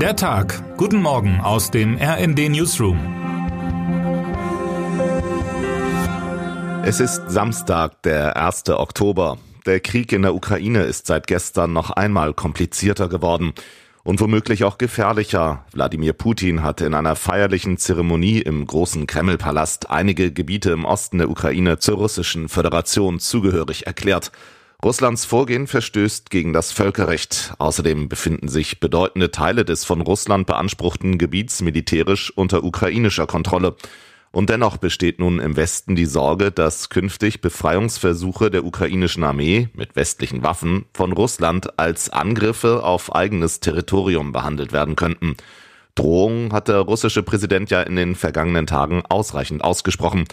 Der Tag. Guten Morgen aus dem RND Newsroom. Es ist Samstag, der 1. Oktober. Der Krieg in der Ukraine ist seit gestern noch einmal komplizierter geworden und womöglich auch gefährlicher. Wladimir Putin hat in einer feierlichen Zeremonie im großen Kremlpalast einige Gebiete im Osten der Ukraine zur russischen Föderation zugehörig erklärt. Russlands Vorgehen verstößt gegen das Völkerrecht. Außerdem befinden sich bedeutende Teile des von Russland beanspruchten Gebiets militärisch unter ukrainischer Kontrolle. Und dennoch besteht nun im Westen die Sorge, dass künftig Befreiungsversuche der ukrainischen Armee mit westlichen Waffen von Russland als Angriffe auf eigenes Territorium behandelt werden könnten. Drohungen hat der russische Präsident ja in den vergangenen Tagen ausreichend ausgesprochen.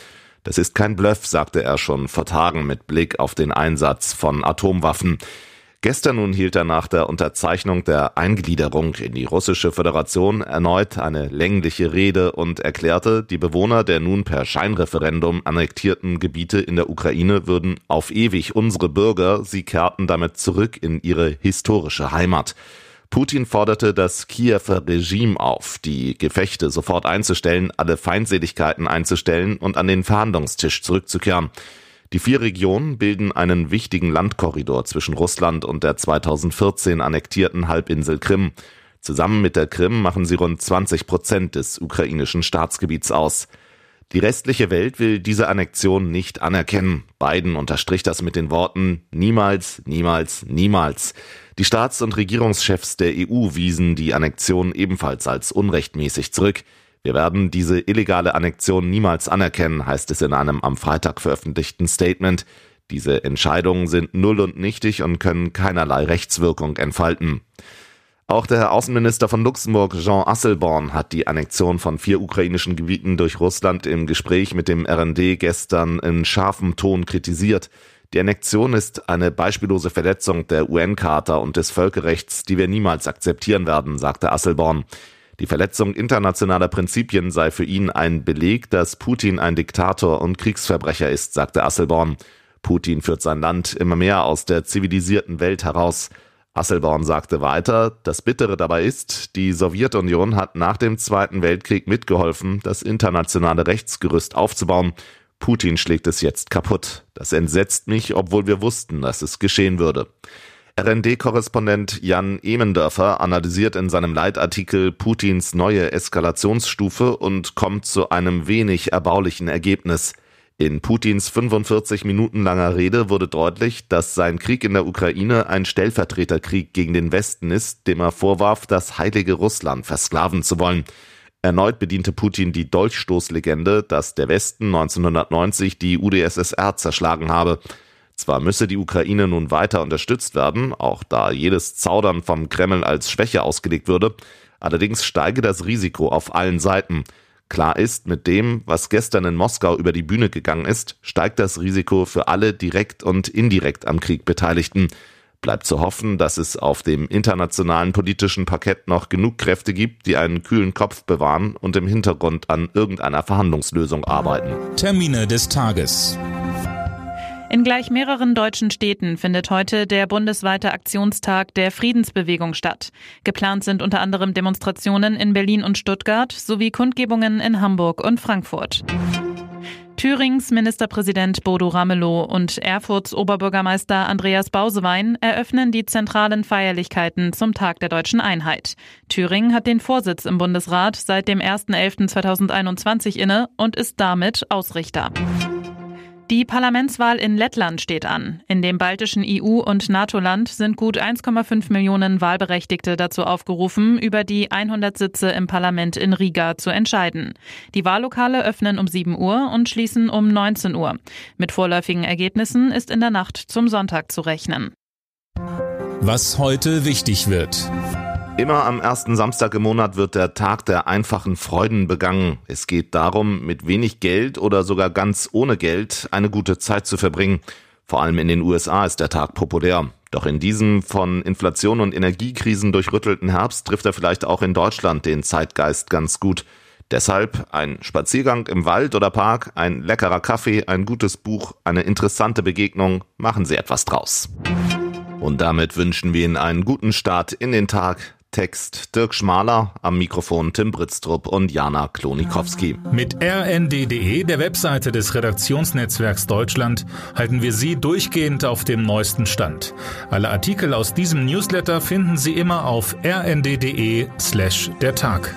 Das ist kein Bluff, sagte er schon vor Tagen mit Blick auf den Einsatz von Atomwaffen. Gestern nun hielt er nach der Unterzeichnung der Eingliederung in die russische Föderation erneut eine längliche Rede und erklärte, die Bewohner der nun per Scheinreferendum annektierten Gebiete in der Ukraine würden auf ewig unsere Bürger, sie kehrten damit zurück in ihre historische Heimat. Putin forderte das Kiewer Regime auf, die Gefechte sofort einzustellen, alle Feindseligkeiten einzustellen und an den Verhandlungstisch zurückzukehren. Die vier Regionen bilden einen wichtigen Landkorridor zwischen Russland und der 2014 annektierten Halbinsel Krim. Zusammen mit der Krim machen sie rund 20 Prozent des ukrainischen Staatsgebiets aus. Die restliche Welt will diese Annexion nicht anerkennen. Biden unterstrich das mit den Worten Niemals, niemals, niemals. Die Staats- und Regierungschefs der EU wiesen die Annexion ebenfalls als unrechtmäßig zurück. Wir werden diese illegale Annexion niemals anerkennen, heißt es in einem am Freitag veröffentlichten Statement. Diese Entscheidungen sind null und nichtig und können keinerlei Rechtswirkung entfalten. Auch der Außenminister von Luxemburg, Jean Asselborn, hat die Annexion von vier ukrainischen Gebieten durch Russland im Gespräch mit dem RND gestern in scharfem Ton kritisiert. Die Annexion ist eine beispiellose Verletzung der UN-Charta und des Völkerrechts, die wir niemals akzeptieren werden, sagte Asselborn. Die Verletzung internationaler Prinzipien sei für ihn ein Beleg, dass Putin ein Diktator und Kriegsverbrecher ist, sagte Asselborn. Putin führt sein Land immer mehr aus der zivilisierten Welt heraus. Asselborn sagte weiter, das Bittere dabei ist, die Sowjetunion hat nach dem Zweiten Weltkrieg mitgeholfen, das internationale Rechtsgerüst aufzubauen. Putin schlägt es jetzt kaputt. Das entsetzt mich, obwohl wir wussten, dass es geschehen würde. RND-Korrespondent Jan Emendörfer analysiert in seinem Leitartikel Putins neue Eskalationsstufe und kommt zu einem wenig erbaulichen Ergebnis. In Putins 45 Minuten langer Rede wurde deutlich, dass sein Krieg in der Ukraine ein Stellvertreterkrieg gegen den Westen ist, dem er vorwarf, das heilige Russland versklaven zu wollen. Erneut bediente Putin die Dolchstoßlegende, dass der Westen 1990 die UdSSR zerschlagen habe. Zwar müsse die Ukraine nun weiter unterstützt werden, auch da jedes Zaudern vom Kreml als Schwäche ausgelegt würde, allerdings steige das Risiko auf allen Seiten. Klar ist, mit dem, was gestern in Moskau über die Bühne gegangen ist, steigt das Risiko für alle direkt und indirekt am Krieg Beteiligten. Bleibt zu hoffen, dass es auf dem internationalen politischen Parkett noch genug Kräfte gibt, die einen kühlen Kopf bewahren und im Hintergrund an irgendeiner Verhandlungslösung arbeiten. Termine des Tages. In gleich mehreren deutschen Städten findet heute der bundesweite Aktionstag der Friedensbewegung statt. Geplant sind unter anderem Demonstrationen in Berlin und Stuttgart sowie Kundgebungen in Hamburg und Frankfurt. Thürings Ministerpräsident Bodo Ramelow und Erfurts Oberbürgermeister Andreas Bausewein eröffnen die zentralen Feierlichkeiten zum Tag der deutschen Einheit. Thüringen hat den Vorsitz im Bundesrat seit dem 1.11.2021 inne und ist damit Ausrichter. Die Parlamentswahl in Lettland steht an. In dem baltischen EU- und NATO-Land sind gut 1,5 Millionen Wahlberechtigte dazu aufgerufen, über die 100 Sitze im Parlament in Riga zu entscheiden. Die Wahllokale öffnen um 7 Uhr und schließen um 19 Uhr. Mit vorläufigen Ergebnissen ist in der Nacht zum Sonntag zu rechnen. Was heute wichtig wird. Immer am ersten Samstag im Monat wird der Tag der einfachen Freuden begangen. Es geht darum, mit wenig Geld oder sogar ganz ohne Geld eine gute Zeit zu verbringen. Vor allem in den USA ist der Tag populär. Doch in diesem von Inflation und Energiekrisen durchrüttelten Herbst trifft er vielleicht auch in Deutschland den Zeitgeist ganz gut. Deshalb ein Spaziergang im Wald oder Park, ein leckerer Kaffee, ein gutes Buch, eine interessante Begegnung, machen Sie etwas draus. Und damit wünschen wir Ihnen einen guten Start in den Tag. Text Dirk Schmaler, am Mikrofon Tim Britztrup und Jana Klonikowski. Mit rnd.de, der Webseite des Redaktionsnetzwerks Deutschland, halten wir Sie durchgehend auf dem neuesten Stand. Alle Artikel aus diesem Newsletter finden Sie immer auf rnd.de slash der Tag.